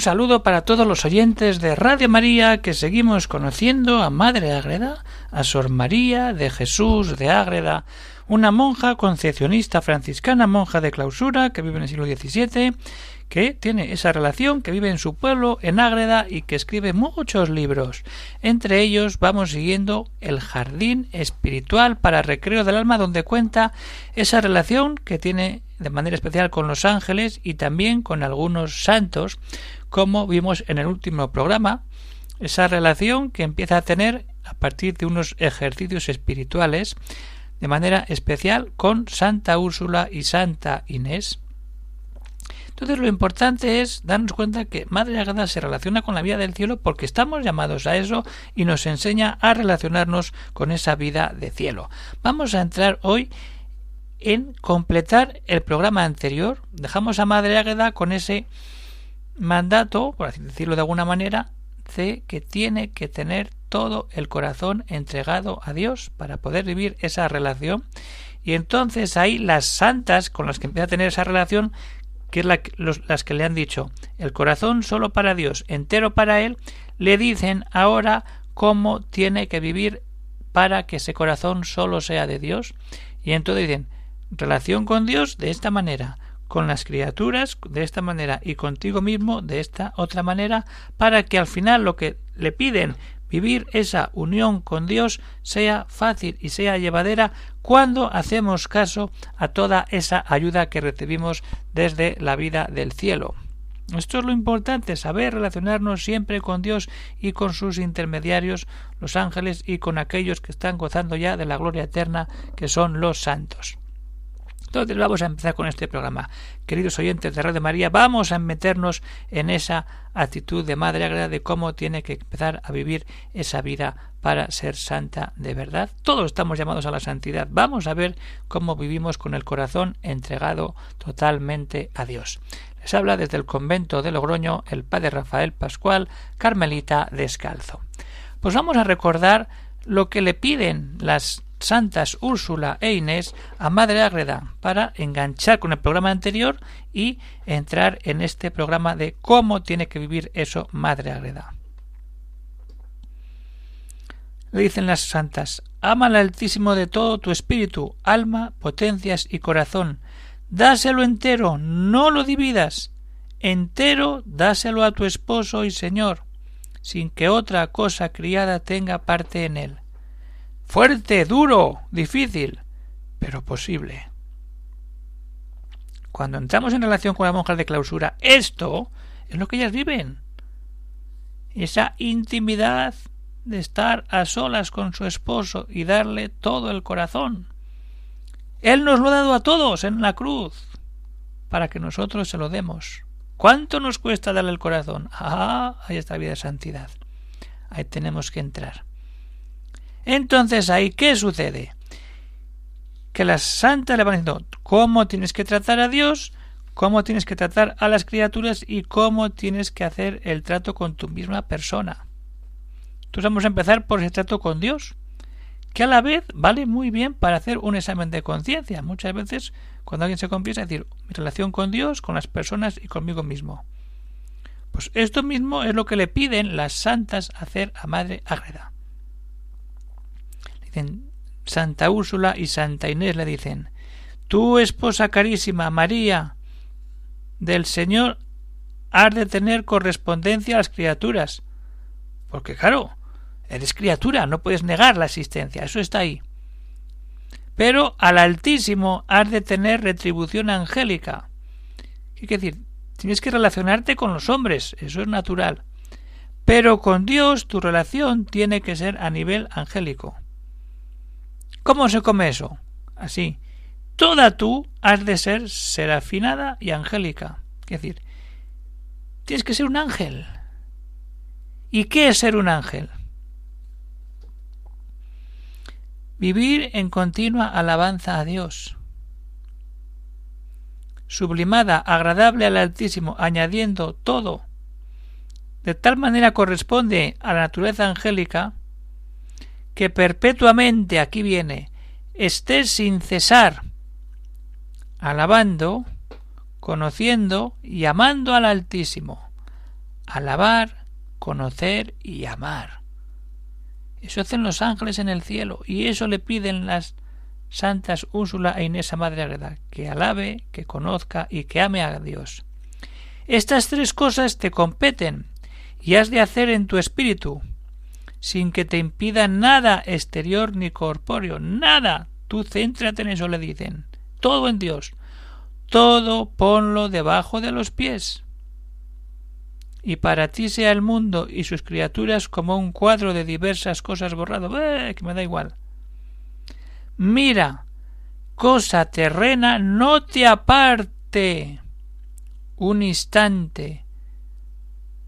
Un saludo para todos los oyentes de Radio María que seguimos conociendo a Madre Ágreda, a Sor María de Jesús de Ágreda, una monja concepcionista franciscana, monja de clausura que vive en el siglo XVII, que tiene esa relación, que vive en su pueblo, en Ágreda, y que escribe muchos libros. Entre ellos vamos siguiendo El Jardín Espiritual para Recreo del Alma, donde cuenta esa relación que tiene de manera especial con los ángeles y también con algunos santos, como vimos en el último programa, esa relación que empieza a tener a partir de unos ejercicios espirituales, de manera especial con Santa Úrsula y Santa Inés. Entonces lo importante es darnos cuenta que Madre Agrada se relaciona con la vida del cielo porque estamos llamados a eso y nos enseña a relacionarnos con esa vida de cielo. Vamos a entrar hoy en completar el programa anterior. Dejamos a Madre Águeda con ese mandato, por así decirlo de alguna manera, de que tiene que tener todo el corazón entregado a Dios para poder vivir esa relación. Y entonces ahí las santas con las que empieza a tener esa relación, que es las que le han dicho el corazón solo para Dios, entero para Él, le dicen ahora cómo tiene que vivir para que ese corazón solo sea de Dios. Y entonces dicen relación con Dios de esta manera, con las criaturas de esta manera y contigo mismo de esta otra manera, para que al final lo que le piden vivir esa unión con Dios sea fácil y sea llevadera cuando hacemos caso a toda esa ayuda que recibimos desde la vida del cielo. Esto es lo importante, saber relacionarnos siempre con Dios y con sus intermediarios, los ángeles, y con aquellos que están gozando ya de la gloria eterna, que son los santos. Entonces vamos a empezar con este programa. Queridos oyentes de Radio María, vamos a meternos en esa actitud de Madre Agreda de cómo tiene que empezar a vivir esa vida para ser santa de verdad. Todos estamos llamados a la santidad. Vamos a ver cómo vivimos con el corazón entregado totalmente a Dios. Les habla desde el convento de Logroño el padre Rafael Pascual, Carmelita Descalzo. Pues vamos a recordar lo que le piden las santas Úrsula e Inés a Madre Ágreda para enganchar con el programa anterior y entrar en este programa de cómo tiene que vivir eso Madre Ágreda. Le dicen las santas, ama al Altísimo de todo tu espíritu, alma, potencias y corazón. Dáselo entero, no lo dividas. Entero dáselo a tu esposo y Señor, sin que otra cosa criada tenga parte en él fuerte, duro, difícil, pero posible. Cuando entramos en relación con la monja de clausura, esto es lo que ellas viven. Esa intimidad de estar a solas con su esposo y darle todo el corazón. Él nos lo ha dado a todos en la cruz para que nosotros se lo demos. ¿Cuánto nos cuesta darle el corazón? Ah, ahí está la vida de santidad. Ahí tenemos que entrar. Entonces ahí, ¿qué sucede? Que las santas le van diciendo cómo tienes que tratar a Dios, cómo tienes que tratar a las criaturas y cómo tienes que hacer el trato con tu misma persona. Entonces vamos a empezar por ese trato con Dios, que a la vez vale muy bien para hacer un examen de conciencia. Muchas veces, cuando alguien se confiesa, decir mi relación con Dios, con las personas y conmigo mismo. Pues esto mismo es lo que le piden las santas hacer a Madre Ágreda. Santa Úrsula y Santa Inés le dicen Tú, esposa carísima María del Señor, has de tener correspondencia a las criaturas. Porque claro, eres criatura, no puedes negar la existencia, eso está ahí. Pero al Altísimo has de tener retribución angélica. ¿Qué quiere decir? Tienes que relacionarte con los hombres, eso es natural. Pero con Dios tu relación tiene que ser a nivel angélico. ¿Cómo se come eso? Así. Toda tú has de ser serafinada y angélica. Es decir, tienes que ser un ángel. ¿Y qué es ser un ángel? Vivir en continua alabanza a Dios. Sublimada, agradable al Altísimo, añadiendo todo. De tal manera corresponde a la naturaleza angélica que perpetuamente, aquí viene, estés sin cesar, alabando, conociendo y amando al Altísimo. Alabar, conocer y amar. Eso hacen los ángeles en el cielo y eso le piden las santas Úrsula e Inés Madre Agreda, que alabe, que conozca y que ame a Dios. Estas tres cosas te competen y has de hacer en tu espíritu, sin que te impida nada exterior ni corpóreo, nada. Tú céntrate en eso, le dicen. Todo en Dios. Todo ponlo debajo de los pies. Y para ti sea el mundo y sus criaturas como un cuadro de diversas cosas borrado. ¡Eh! que me da igual. Mira, cosa terrena no te aparte un instante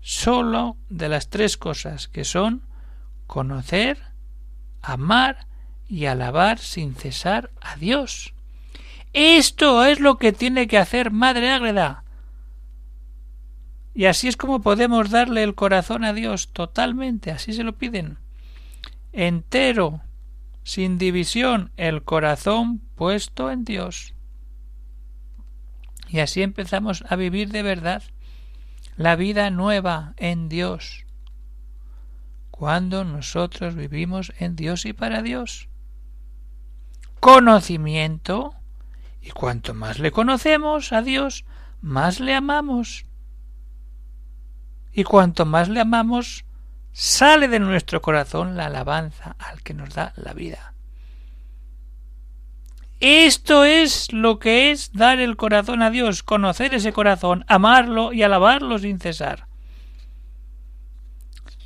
solo de las tres cosas que son conocer, amar y alabar sin cesar a Dios. Esto es lo que tiene que hacer Madre Ágreda. Y así es como podemos darle el corazón a Dios totalmente, así se lo piden. Entero, sin división, el corazón puesto en Dios. Y así empezamos a vivir de verdad la vida nueva en Dios cuando nosotros vivimos en Dios y para Dios. Conocimiento, y cuanto más le conocemos a Dios, más le amamos. Y cuanto más le amamos, sale de nuestro corazón la alabanza al que nos da la vida. Esto es lo que es dar el corazón a Dios, conocer ese corazón, amarlo y alabarlo sin cesar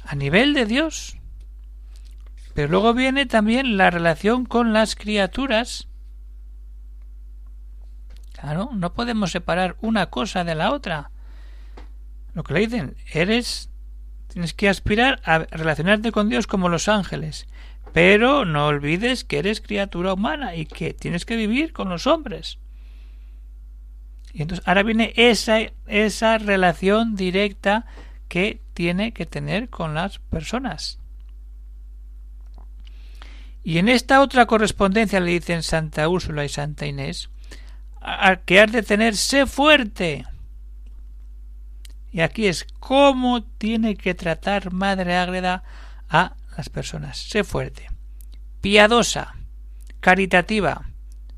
a nivel de Dios. Pero luego viene también la relación con las criaturas. Claro, no podemos separar una cosa de la otra. Lo que le dicen, eres tienes que aspirar a relacionarte con Dios como los ángeles, pero no olvides que eres criatura humana y que tienes que vivir con los hombres. Y entonces ahora viene esa, esa relación directa que tiene que tener con las personas. Y en esta otra correspondencia le dicen Santa Úrsula y Santa Inés que has de tener sé fuerte. Y aquí es cómo tiene que tratar Madre Ágreda a las personas. Sé fuerte, piadosa, caritativa,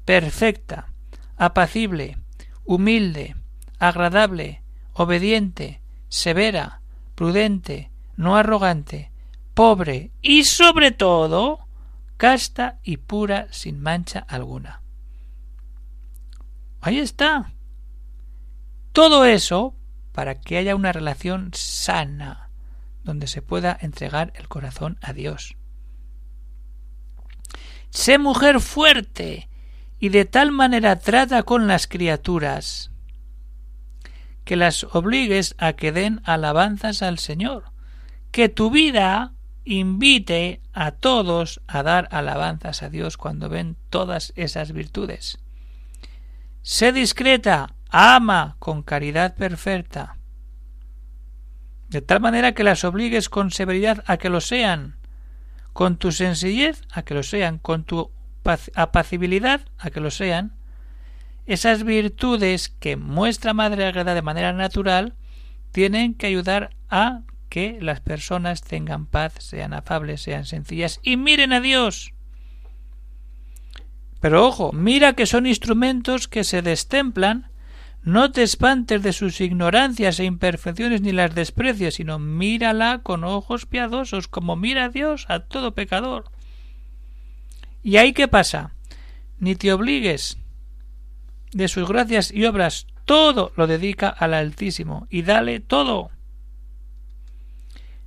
perfecta, apacible, humilde, agradable, obediente, severa, prudente, no arrogante, pobre y sobre todo casta y pura sin mancha alguna. Ahí está. Todo eso para que haya una relación sana, donde se pueda entregar el corazón a Dios. Sé mujer fuerte y de tal manera trata con las criaturas que las obligues a que den alabanzas al Señor, que tu vida invite a todos a dar alabanzas a Dios cuando ven todas esas virtudes. Sé discreta, ama con caridad perfecta, de tal manera que las obligues con severidad a que lo sean, con tu sencillez a que lo sean, con tu apacibilidad a que lo sean, esas virtudes que muestra Madre Agreda de manera natural tienen que ayudar a que las personas tengan paz, sean afables, sean sencillas y miren a Dios. Pero ojo, mira que son instrumentos que se destemplan, no te espantes de sus ignorancias e imperfecciones ni las desprecies, sino mírala con ojos piadosos, como mira Dios a todo pecador. ¿Y ahí qué pasa? Ni te obligues, de sus gracias y obras todo lo dedica al Altísimo y dale todo.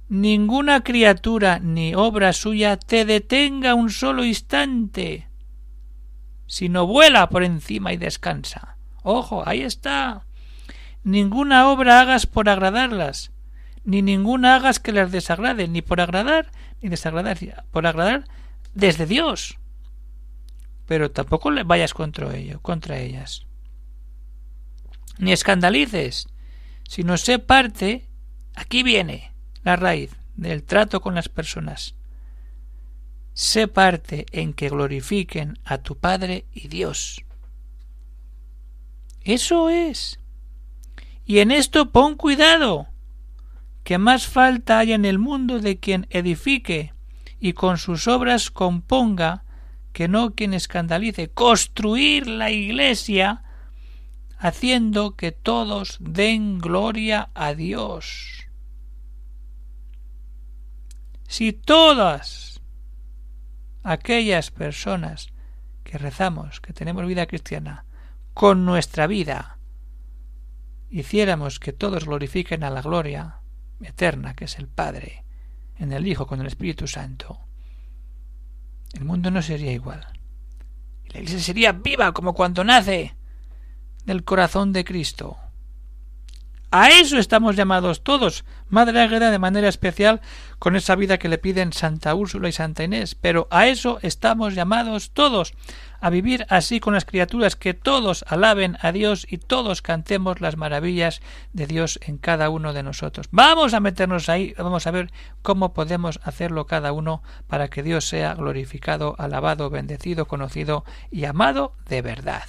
Ninguna criatura ni obra suya te detenga un solo instante, sino vuela por encima y descansa. Ojo, ahí está. ninguna obra hagas por agradarlas, ni ninguna hagas que las desagrade, ni por agradar, ni desagradar, por agradar desde Dios. Pero tampoco le vayas contra ello, contra ellas. Ni escandalices, sino sé parte, aquí viene la raíz del trato con las personas. Sé parte en que glorifiquen a tu Padre y Dios. Eso es. Y en esto pon cuidado, que más falta haya en el mundo de quien edifique y con sus obras componga que no quien escandalice, construir la iglesia haciendo que todos den gloria a Dios. Si todas aquellas personas que rezamos, que tenemos vida cristiana, con nuestra vida, hiciéramos que todos glorifiquen a la gloria eterna, que es el Padre, en el Hijo, con el Espíritu Santo, el mundo no sería igual. La Iglesia sería viva como cuando nace del corazón de Cristo. A eso estamos llamados todos, Madre Águeda de manera especial con esa vida que le piden Santa Úrsula y Santa Inés, pero a eso estamos llamados todos, a vivir así con las criaturas, que todos alaben a Dios y todos cantemos las maravillas de Dios en cada uno de nosotros. Vamos a meternos ahí, vamos a ver cómo podemos hacerlo cada uno para que Dios sea glorificado, alabado, bendecido, conocido y amado de verdad.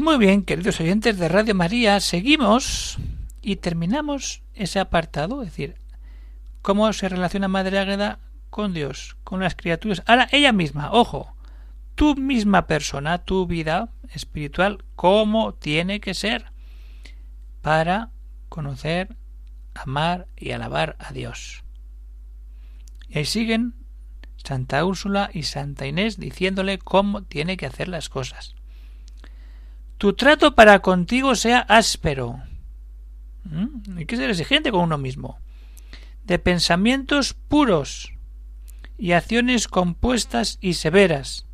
Pues muy bien, queridos oyentes de Radio María, seguimos y terminamos ese apartado, es decir, cómo se relaciona Madre Águeda con Dios, con las criaturas. Ahora, ella misma, ojo, tu misma persona, tu vida espiritual, cómo tiene que ser para conocer, amar y alabar a Dios. Y ahí siguen Santa Úrsula y Santa Inés diciéndole cómo tiene que hacer las cosas tu trato para contigo sea áspero. ¿Mm? Hay que ser exigente con uno mismo. De pensamientos puros y acciones compuestas y severas.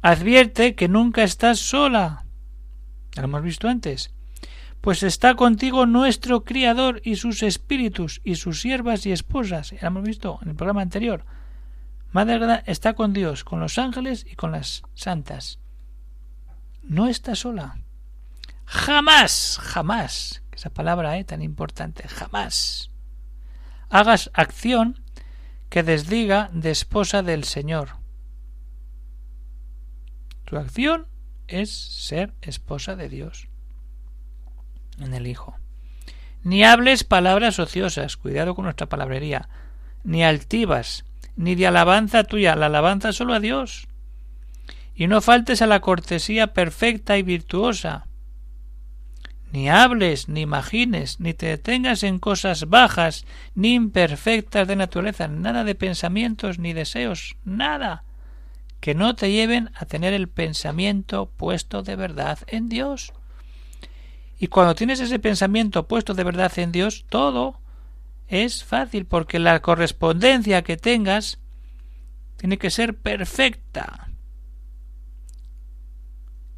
Advierte que nunca estás sola. lo hemos visto antes. Pues está contigo nuestro Criador y sus espíritus y sus siervas y esposas. lo hemos visto en el programa anterior. Madre está con Dios, con los ángeles y con las santas. No está sola. Jamás, jamás, esa palabra es tan importante, jamás hagas acción que desdiga de esposa del Señor. Tu acción es ser esposa de Dios en el Hijo. Ni hables palabras ociosas, cuidado con nuestra palabrería, ni altivas, ni de alabanza tuya, la alabanza solo a Dios. Y no faltes a la cortesía perfecta y virtuosa. Ni hables, ni imagines, ni te detengas en cosas bajas, ni imperfectas de naturaleza, nada de pensamientos ni deseos, nada que no te lleven a tener el pensamiento puesto de verdad en Dios. Y cuando tienes ese pensamiento puesto de verdad en Dios, todo es fácil porque la correspondencia que tengas tiene que ser perfecta.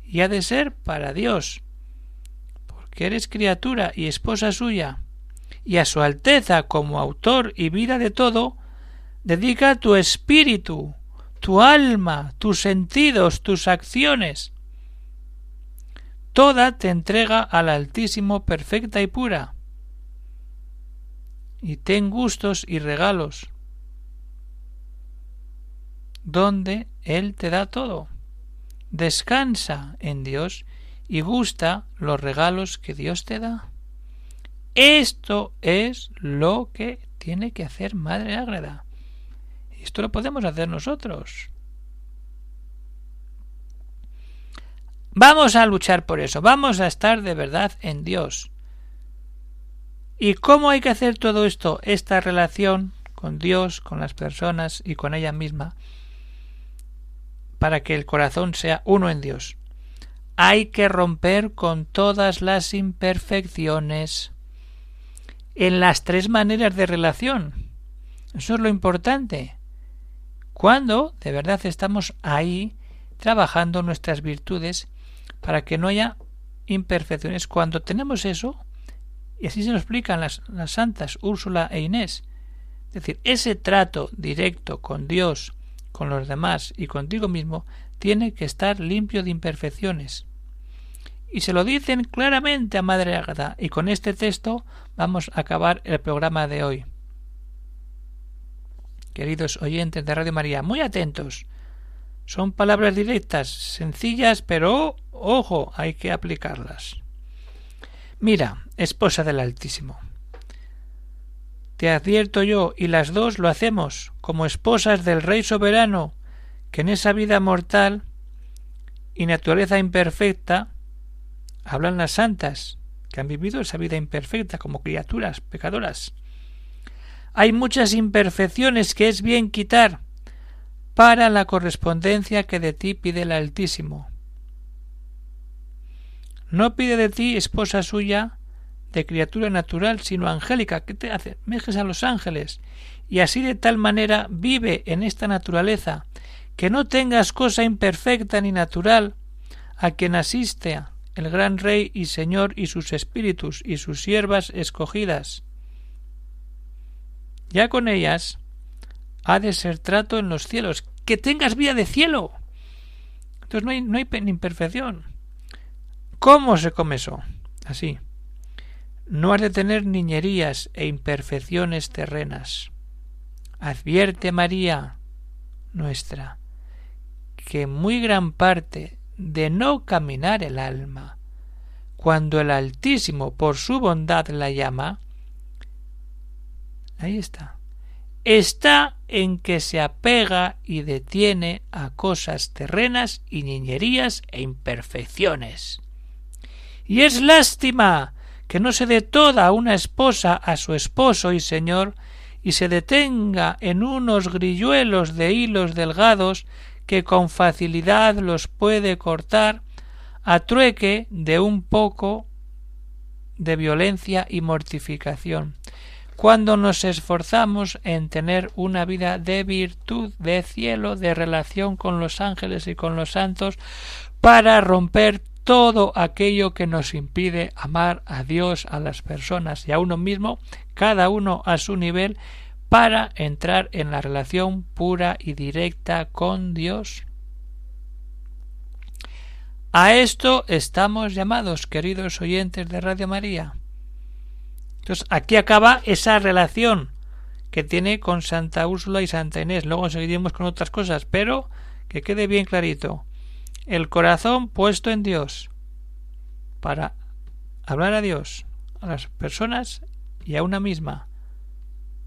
Y ha de ser para Dios, porque eres criatura y esposa suya, y a su Alteza como autor y vida de todo, dedica tu espíritu, tu alma, tus sentidos, tus acciones. Toda te entrega al Altísimo perfecta y pura. Y ten gustos y regalos, donde Él te da todo. Descansa en Dios y gusta los regalos que Dios te da. Esto es lo que tiene que hacer Madre Ágreda. Esto lo podemos hacer nosotros. Vamos a luchar por eso, vamos a estar de verdad en Dios. ¿Y cómo hay que hacer todo esto? Esta relación con Dios, con las personas y con ella misma, para que el corazón sea uno en Dios. Hay que romper con todas las imperfecciones en las tres maneras de relación. Eso es lo importante cuando de verdad estamos ahí trabajando nuestras virtudes para que no haya imperfecciones. Cuando tenemos eso, y así se lo explican las, las santas Úrsula e Inés, es decir, ese trato directo con Dios, con los demás y contigo mismo tiene que estar limpio de imperfecciones. Y se lo dicen claramente a Madre Agatha, y con este texto vamos a acabar el programa de hoy queridos oyentes de Radio María, muy atentos. Son palabras directas, sencillas, pero ojo, hay que aplicarlas. Mira, esposa del Altísimo. Te advierto yo, y las dos lo hacemos, como esposas del Rey soberano, que en esa vida mortal y naturaleza imperfecta hablan las santas, que han vivido esa vida imperfecta como criaturas pecadoras hay muchas imperfecciones que es bien quitar para la correspondencia que de ti pide el Altísimo. No pide de ti, esposa suya, de criatura natural, sino angélica. ¿Qué te hace? Mejes a los ángeles. Y así de tal manera vive en esta naturaleza, que no tengas cosa imperfecta ni natural a quien asiste el gran Rey y Señor y sus espíritus y sus siervas escogidas ya con ellas ha de ser trato en los cielos, que tengas vida de cielo. Entonces no hay, no hay imperfección. ¿Cómo se come eso? Así. No has de tener niñerías e imperfecciones terrenas. Advierte María nuestra que muy gran parte de no caminar el alma, cuando el Altísimo por su bondad la llama, Ahí está. Está en que se apega y detiene a cosas terrenas y niñerías e imperfecciones. Y es lástima que no se dé toda una esposa a su esposo y señor y se detenga en unos grilluelos de hilos delgados que con facilidad los puede cortar a trueque de un poco de violencia y mortificación. Cuando nos esforzamos en tener una vida de virtud, de cielo, de relación con los ángeles y con los santos, para romper todo aquello que nos impide amar a Dios, a las personas y a uno mismo, cada uno a su nivel, para entrar en la relación pura y directa con Dios. A esto estamos llamados, queridos oyentes de Radio María. Entonces, aquí acaba esa relación que tiene con Santa Úrsula y Santa Inés. Luego seguiremos con otras cosas, pero que quede bien clarito. El corazón puesto en Dios para hablar a Dios, a las personas y a una misma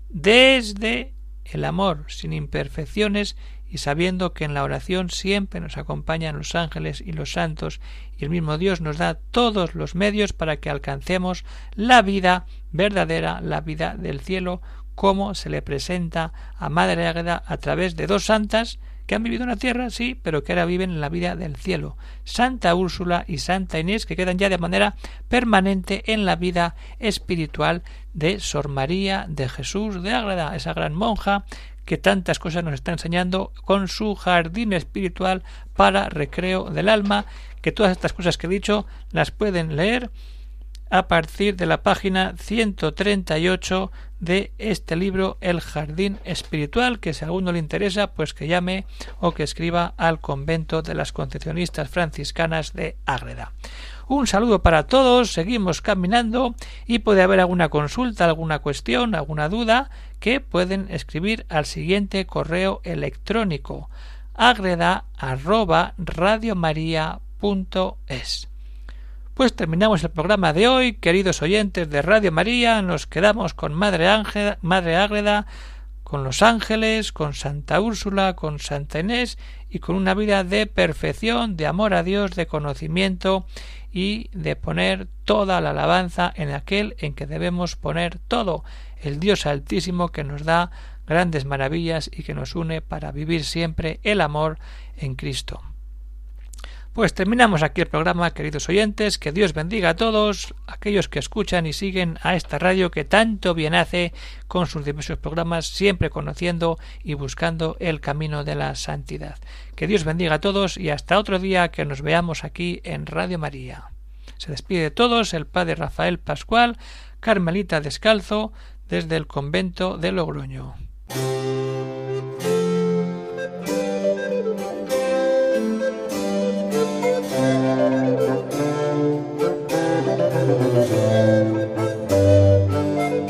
desde el amor, sin imperfecciones y sabiendo que en la oración siempre nos acompañan los ángeles y los santos y el mismo Dios nos da todos los medios para que alcancemos la vida verdadera, la vida del cielo, como se le presenta a Madre Águeda a través de dos santas que han vivido en la tierra, sí, pero que ahora viven en la vida del cielo. Santa Úrsula y Santa Inés, que quedan ya de manera permanente en la vida espiritual de Sor María de Jesús de Ágreda, esa gran monja que tantas cosas nos está enseñando con su jardín espiritual para recreo del alma, que todas estas cosas que he dicho las pueden leer a partir de la página 138 de este libro El Jardín Espiritual, que si a alguno le interesa, pues que llame o que escriba al convento de las Concepcionistas Franciscanas de Ágreda. Un saludo para todos, seguimos caminando y puede haber alguna consulta, alguna cuestión, alguna duda que pueden escribir al siguiente correo electrónico agreda pues terminamos el programa de hoy, queridos oyentes de Radio María, nos quedamos con Madre Ángel, Madre Ágreda, con los ángeles, con Santa Úrsula, con Santa Inés y con una vida de perfección, de amor a Dios, de conocimiento y de poner toda la alabanza en aquel en que debemos poner todo, el Dios Altísimo que nos da grandes maravillas y que nos une para vivir siempre el amor en Cristo. Pues terminamos aquí el programa, queridos oyentes, que Dios bendiga a todos aquellos que escuchan y siguen a esta radio que tanto bien hace con sus diversos programas, siempre conociendo y buscando el camino de la santidad. Que Dios bendiga a todos y hasta otro día que nos veamos aquí en Radio María. Se despide de todos el Padre Rafael Pascual, Carmelita Descalzo, desde el convento de Logroño.